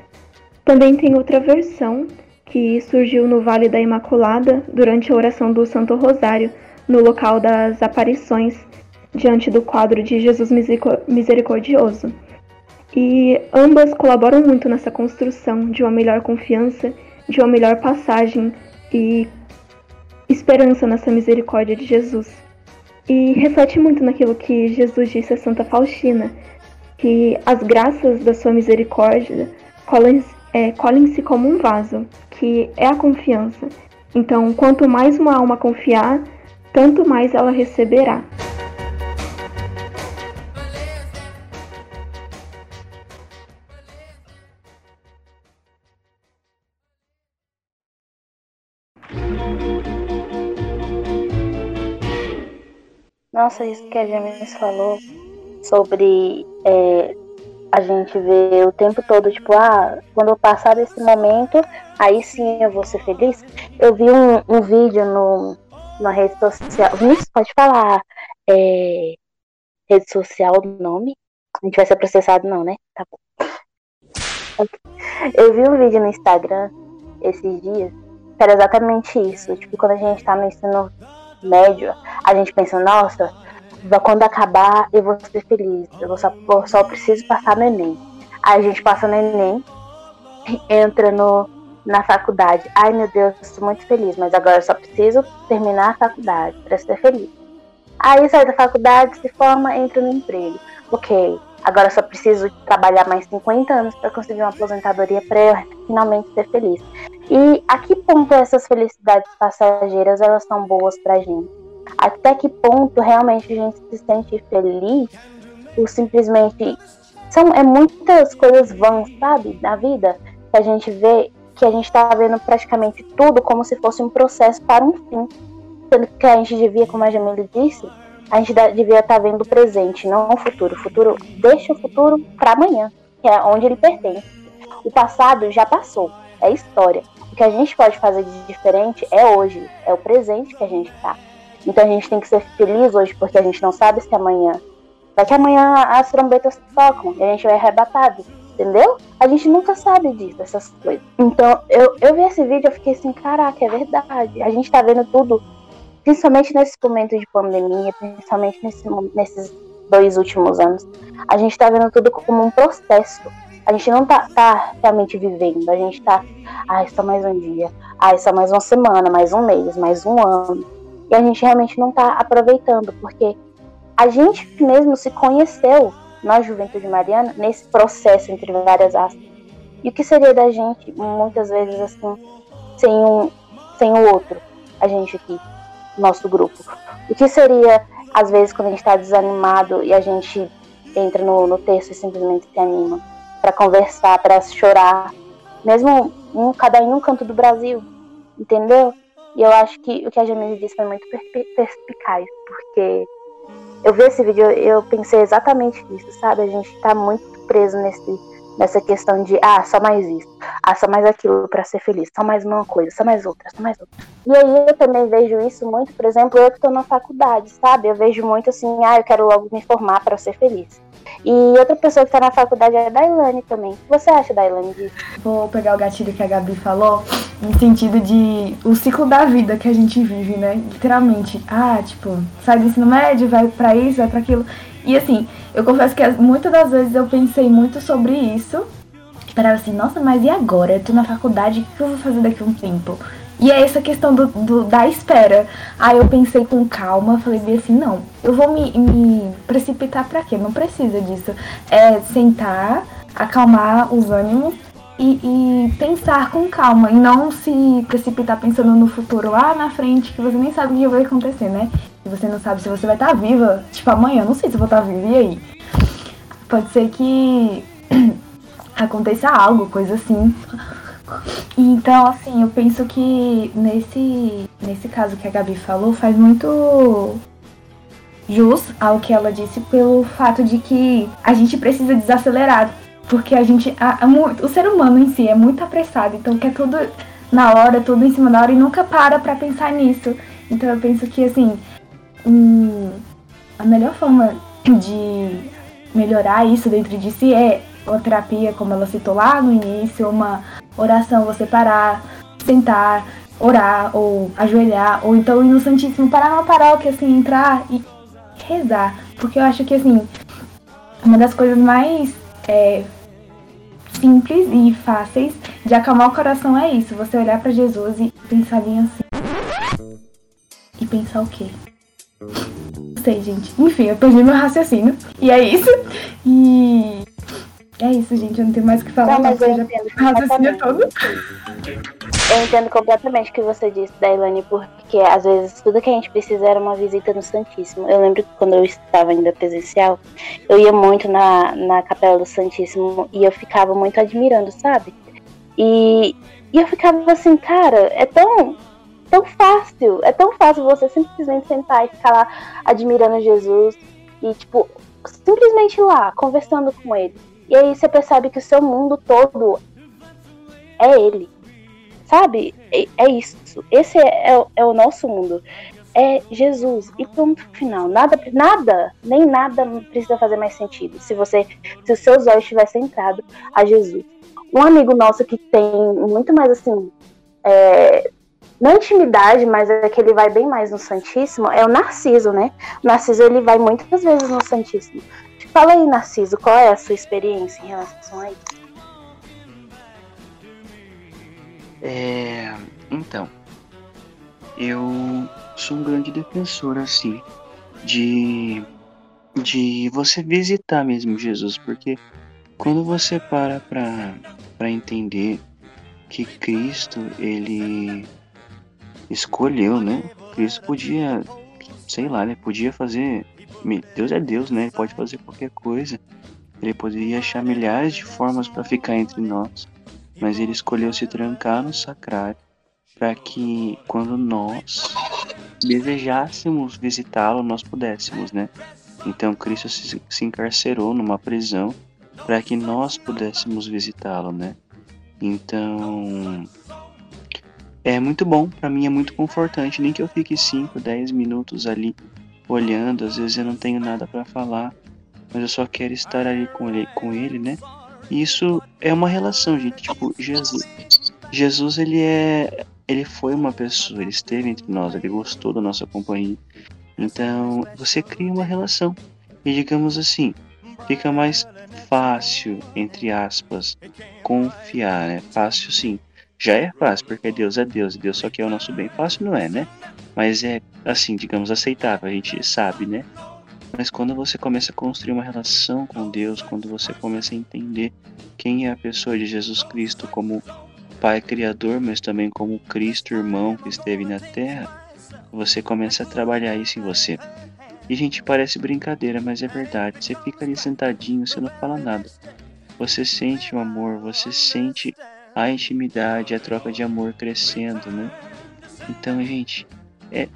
Também tem outra versão que surgiu no Vale da Imaculada durante a oração do Santo Rosário, no local das aparições, diante do quadro de Jesus Misericordioso. E ambas colaboram muito nessa construção de uma melhor confiança, de uma melhor passagem e esperança nessa misericórdia de Jesus. E reflete muito naquilo que Jesus disse a Santa Faustina, que as graças da sua misericórdia colhem-se é, colhem como um vaso, que é a confiança. Então, quanto mais uma alma confiar, tanto mais ela receberá. Nossa, isso que a James falou sobre é, a gente ver o tempo todo, tipo, ah, quando eu passar desse momento, aí sim eu vou ser feliz. Eu vi um, um vídeo no, na rede social. Vinícius, pode falar é, rede social nome? A gente vai ser processado, não, né? Tá bom. Eu vi um vídeo no Instagram esses dias que era exatamente isso. Tipo, quando a gente tá no ensino médio, a gente pensa, nossa, quando acabar eu vou ser feliz, eu só, só preciso passar no Enem. Aí a gente passa no Enem, entra no, na faculdade. Ai meu Deus, estou muito feliz, mas agora eu só preciso terminar a faculdade para ser feliz. Aí sai da faculdade, se forma, entra no emprego. Ok, agora só preciso trabalhar mais 50 anos para conseguir uma aposentadoria para eu finalmente ser feliz. E a que ponto essas felicidades passageiras elas são boas pra gente? Até que ponto realmente a gente se sente feliz ou simplesmente são é muitas coisas vãs, sabe, na vida que a gente vê que a gente está vendo praticamente tudo como se fosse um processo para um fim. Sendo que a gente devia, como a Jamila disse, a gente devia estar tá vendo o presente, não o futuro. O futuro, deixa o futuro para amanhã, que é onde ele pertence. O passado já passou, é história. O que a gente pode fazer de diferente é hoje, é o presente que a gente está. Então a gente tem que ser feliz hoje, porque a gente não sabe se amanhã. Vai que amanhã as trombetas tocam e a gente vai arrebatado, entendeu? A gente nunca sabe disso, dessas coisas. Então eu, eu vi esse vídeo e fiquei assim, caraca, é verdade. A gente tá vendo tudo, principalmente nesse momento de pandemia, principalmente nesse, nesses dois últimos anos. A gente tá vendo tudo como um processo. A gente não tá, tá realmente vivendo, a gente tá, ah, só mais um dia, ah, só mais uma semana, mais um mês, mais um ano e a gente realmente não está aproveitando, porque a gente mesmo se conheceu na Juventude Mariana nesse processo entre várias aspas. E o que seria da gente, muitas vezes assim, sem um, sem o outro, a gente aqui, nosso grupo? O que seria, às vezes, quando a gente está desanimado e a gente entra no, no texto e simplesmente se anima para conversar, para chorar, mesmo um, cada um num canto do Brasil, entendeu? E eu acho que o que a Jamile disse foi muito perspicaz, porque eu vi esse vídeo, eu pensei exatamente nisso, sabe? A gente tá muito preso nesse, nessa questão de, ah, só mais isso, ah, só mais aquilo para ser feliz, só mais uma coisa, só mais outra, só mais outra. E aí eu também vejo isso muito, por exemplo, eu que tô na faculdade, sabe? Eu vejo muito assim, ah, eu quero logo me formar para ser feliz. E outra pessoa que tá na faculdade é a Dailane também. O que você acha, Dailane? Vou pegar o gatilho que a Gabi falou, no sentido de o ciclo da vida que a gente vive, né? Literalmente. Ah, tipo, sai do ensino médio, vai pra isso, vai pra aquilo. E assim, eu confesso que muitas das vezes eu pensei muito sobre isso. Esperava assim, nossa, mas e agora? Eu tô na faculdade, o que eu vou fazer daqui a um tempo? E é essa questão do, do, da espera. Aí eu pensei com calma, falei bem assim, não, eu vou me, me precipitar pra quê? Não precisa disso. É sentar, acalmar os ânimos e, e, pensar com calma. E não se precipitar pensando no futuro lá na frente, que você nem sabe o que vai acontecer, né? E você não sabe se você vai estar viva. Tipo, amanhã, não sei se eu vou estar viva, e aí? Pode ser que aconteça algo, coisa assim. Então, assim, eu penso que nesse, nesse caso que a Gabi falou, faz muito jus ao que ela disse pelo fato de que a gente precisa desacelerar. Porque a gente. A, a, o ser humano em si é muito apressado, então quer tudo na hora, tudo em cima da hora e nunca para pra pensar nisso. Então eu penso que, assim, a melhor forma de melhorar isso dentro de si é uma terapia, como ela citou lá no início, uma oração, você parar, sentar, orar, ou ajoelhar, ou então ir no Santíssimo, parar numa paróquia, assim, entrar e rezar. Porque eu acho que, assim, uma das coisas mais é, simples e fáceis de acalmar o coração é isso, você olhar para Jesus e pensar bem assim. E pensar o quê? Não sei, gente. Enfim, eu perdi meu raciocínio. E é isso. E é isso, gente. Eu não tenho mais o que falar. Não, mas eu entendo raciocínio todo. Eu entendo completamente o que você disse, Dailane, porque às vezes tudo que a gente precisa era uma visita no Santíssimo. Eu lembro que quando eu estava ainda presencial, eu ia muito na, na Capela do Santíssimo e eu ficava muito admirando, sabe? E, e eu ficava assim, cara, é tão, tão fácil, é tão fácil você simplesmente sentar e ficar lá admirando Jesus e, tipo, simplesmente lá, conversando com ele. E aí você percebe que o seu mundo todo é ele. Sabe? É, é isso. Esse é, é, é, o nosso mundo. É Jesus. E ponto final. Nada, nada, nem nada precisa fazer mais sentido. Se você, se os seus olhos tivessem entrado a Jesus. Um amigo nosso que tem muito mais assim, é, não intimidade, mas é que ele vai bem mais no Santíssimo, é o Narciso, né? O Narciso ele vai muitas vezes no Santíssimo. Fala aí, Narciso, qual é a sua experiência em relação a isso? É, então, eu sou um grande defensor, assim, de, de você visitar mesmo Jesus, porque quando você para para entender que Cristo, ele escolheu, né? Cristo podia, sei lá, né? Podia fazer Deus é Deus, né? Ele pode fazer qualquer coisa. Ele poderia achar milhares de formas para ficar entre nós, mas ele escolheu se trancar no sacrário para que quando nós desejássemos visitá-lo, nós pudéssemos, né? Então Cristo se, se encarcerou numa prisão para que nós pudéssemos visitá-lo, né? Então é muito bom, para mim é muito confortante, nem que eu fique 5, 10 minutos ali olhando, às vezes eu não tenho nada para falar, mas eu só quero estar ali com ele, com ele, né? Isso é uma relação, gente. Tipo, Jesus, Jesus ele é, ele foi uma pessoa, ele esteve entre nós, ele gostou da nossa companhia. Então, você cria uma relação. E digamos assim, fica mais fácil, entre aspas, confiar, né? Fácil sim. Já é fácil, porque Deus é Deus, e Deus só quer o nosso bem. Fácil não é, né? Mas é assim, digamos, aceitável, a gente sabe, né? Mas quando você começa a construir uma relação com Deus, quando você começa a entender quem é a pessoa de Jesus Cristo como Pai Criador, mas também como Cristo irmão que esteve na Terra, você começa a trabalhar isso em você. E gente, parece brincadeira, mas é verdade. Você fica ali sentadinho, você não fala nada. Você sente o amor, você sente a intimidade, a troca de amor crescendo, né? Então, gente, é,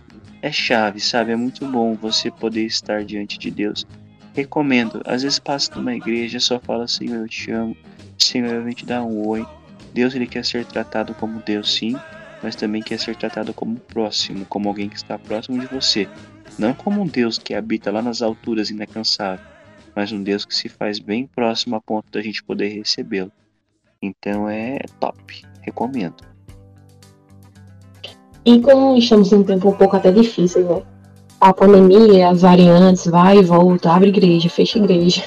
é chave, sabe? É muito bom você poder estar diante de Deus. Recomendo. Às vezes passa numa igreja só fala Senhor, eu te amo. Senhor, eu vim te dar um oi. Deus ele quer ser tratado como Deus, sim, mas também quer ser tratado como próximo, como alguém que está próximo de você. Não como um Deus que habita lá nas alturas inalcançável, mas um Deus que se faz bem próximo a ponto da gente poder recebê-lo. Então é top. Recomendo. E como estamos em um tempo um pouco até difícil, né? A pandemia, as variantes, vai e volta, abre igreja, fecha igreja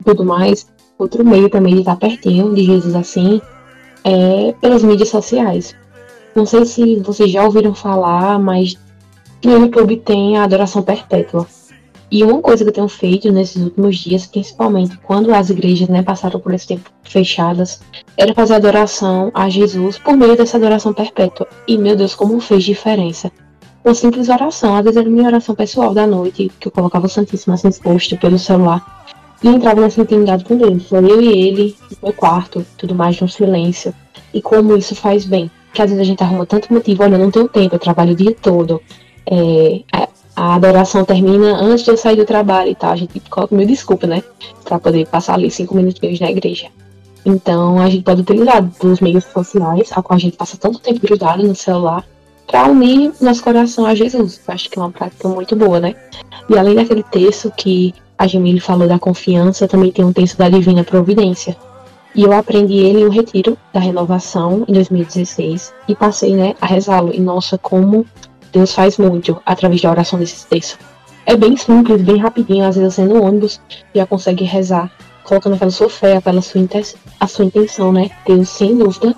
e tudo mais. Outro meio também de estar pertinho de Jesus assim é pelas mídias sociais. Não sei se vocês já ouviram falar, mas no YouTube tem a adoração perpétua. E uma coisa que eu tenho feito nesses últimos dias, principalmente quando as igrejas né, passaram por esse tempo fechadas, era fazer adoração a Jesus por meio dessa adoração perpétua. E meu Deus, como fez diferença. Uma simples oração, às vezes era minha oração pessoal da noite, que eu colocava o Santíssimo assim exposto pelo celular. E entrava nessa intimidade com Deus. Foi eu e ele, no meu quarto, tudo mais no silêncio. E como isso faz bem. Que às vezes a gente arruma tanto motivo, olha, eu não tenho tempo, eu trabalho o dia todo. É, a adoração termina antes de eu sair do trabalho e tal. A gente coloca mil desculpa, né? Pra poder passar ali cinco minutinhos na igreja. Então a gente pode utilizar dos meios sociais, a qual a gente passa tanto tempo grudado no celular, para unir nosso coração a Jesus. Eu acho que é uma prática muito boa, né? E além daquele texto que a Jamile falou da confiança, também tem um texto da Divina Providência. E eu aprendi ele em um retiro da renovação em 2016 e passei né, a rezá-lo. E nossa, como Deus faz muito através da oração desses textos. É bem simples, bem rapidinho, às vezes você no ônibus já consegue rezar, colocando aquela sua fé, aquela sua, a sua intenção, né? Deus, sem dúvida,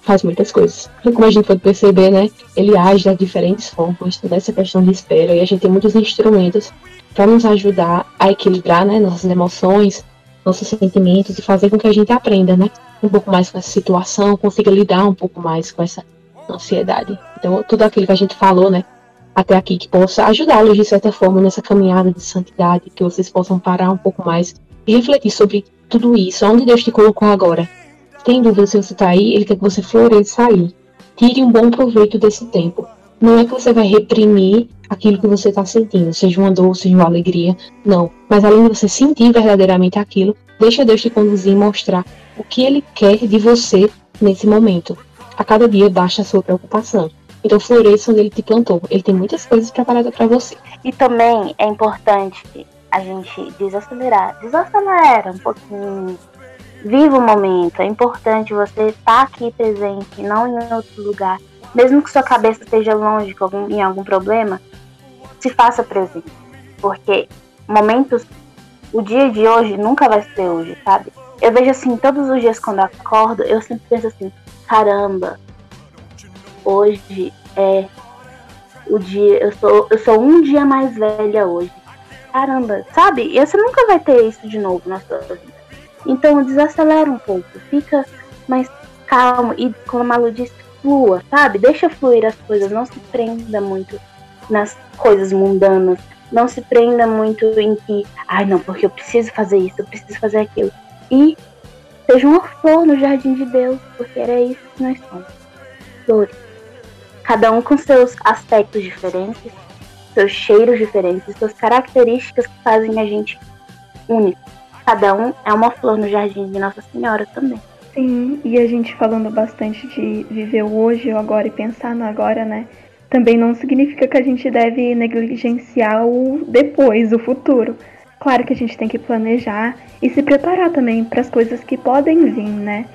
faz muitas coisas. E como a gente pode perceber, né? Ele age de diferentes formas, toda essa questão de espera, e a gente tem muitos instrumentos para nos ajudar a equilibrar, né? Nossas emoções, nossos sentimentos e fazer com que a gente aprenda, né? Um pouco mais com essa situação, consiga lidar um pouco mais com essa ansiedade. Então, tudo aquilo que a gente falou, né, até aqui, que possa ajudá-los de certa forma nessa caminhada de santidade, que vocês possam parar um pouco mais e refletir sobre tudo isso, onde Deus te colocou agora. Tem dúvida se você está aí, Ele quer que você floresça aí. Tire um bom proveito desse tempo. Não é que você vai reprimir aquilo que você está sentindo, seja uma dor, seja uma alegria, não. Mas além de você sentir verdadeiramente aquilo, deixa Deus te conduzir e mostrar o que Ele quer de você nesse momento a cada dia baixa a sua preocupação. Então floresça onde ele te plantou. Ele tem muitas coisas preparadas para você. E também é importante a gente desacelerar. Desacelera um pouquinho. Viva o momento. É importante você estar aqui presente, não em outro lugar. Mesmo que sua cabeça esteja longe algum, em algum problema, se faça presente. Porque momentos, o dia de hoje nunca vai ser hoje, sabe? Eu vejo assim, todos os dias quando acordo, eu sempre penso assim, caramba, hoje é o dia, eu sou, eu sou um dia mais velha hoje. Caramba, sabe? E você nunca vai ter isso de novo na sua vida. Então desacelera um pouco, fica mais calmo e como a Malu disse, flua, sabe? Deixa fluir as coisas, não se prenda muito nas coisas mundanas. Não se prenda muito em que, ai não, porque eu preciso fazer isso, eu preciso fazer aquilo. E seja uma flor no jardim de Deus, porque era isso que nós somos. Flores. Cada um com seus aspectos diferentes, seus cheiros diferentes, suas características que fazem a gente único. Cada um é uma flor no jardim de Nossa Senhora também. Sim, e a gente falando bastante de viver o hoje, o agora e pensar no agora, né? Também não significa que a gente deve negligenciar o depois, o futuro Claro que a gente tem que planejar e se preparar também para as coisas que podem vir, né?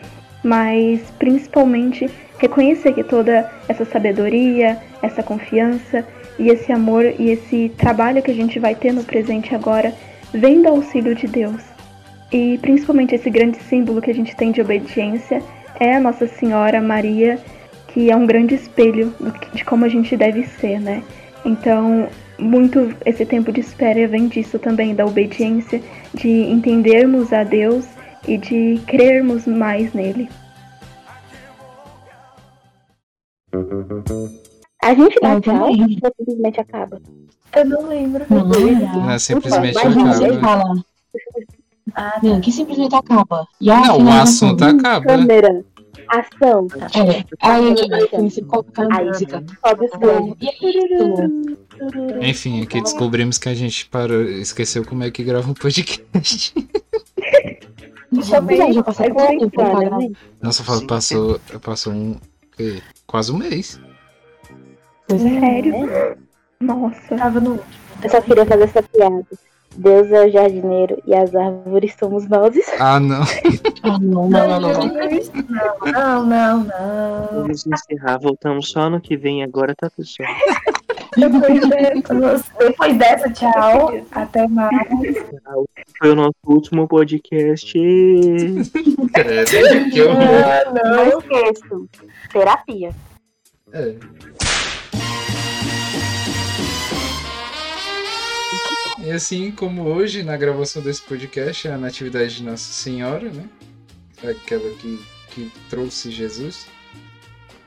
Mas principalmente reconhecer que toda essa sabedoria, essa confiança e esse amor e esse trabalho que a gente vai ter no presente agora vem do auxílio de Deus. E principalmente esse grande símbolo que a gente tem de obediência é a Nossa Senhora Maria, que é um grande espelho de como a gente deve ser, né? Então, muito esse tempo de espera vem disso também, da obediência, de entendermos a Deus e de crermos mais nele. A gente dá tchau ou simplesmente acaba? Eu não lembro. Não, não, não simplesmente acaba. Ah, não, que simplesmente acaba. E não, o assunto acaba. Câmera. Ação. É, aí eu comecei a colocar Aí, música. sobe o aí, Enfim, aqui descobrimos que a gente parou, esqueceu como é que grava um podcast. já, já, já passou É tempo né? Nossa, fala, passou, passou um. quê? Quase um mês. É. Sério? Nossa. Tava no. Eu só queria fazer essa piada. Deus é o jardineiro e as árvores somos nós. Ah, não. Ah, não, não, não, não. não. Não, não, não. Vamos encerrar, voltamos só no que vem agora, tá pessoal? Depois dessa. Depois dessa, tchau. Até mais. Foi o nosso último podcast. Credo, que horror. Não esqueço. Terapia. É. E assim como hoje, na gravação desse podcast, é a Natividade de Nossa Senhora, né? Aquela que, que trouxe Jesus.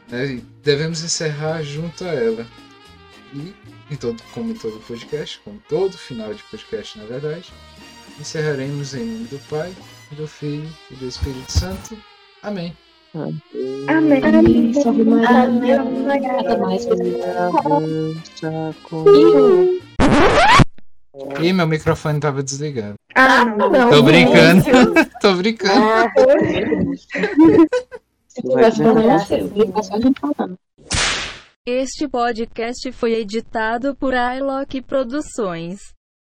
Né? E devemos encerrar junto a ela. E, em todo, como em todo podcast, como todo final de podcast, na verdade, encerraremos em nome do Pai, do Filho e do Espírito Santo. Amém. Amém. Amém. Salve Maria. Amém. Até mais, pessoal. Ih, meu microfone tava desligado. Ah, não. Não, Tô brincando. Tô brincando. Ah, Se tivesse problema, seu. Liga só a gente falando. Este podcast foi editado por iLock Produções.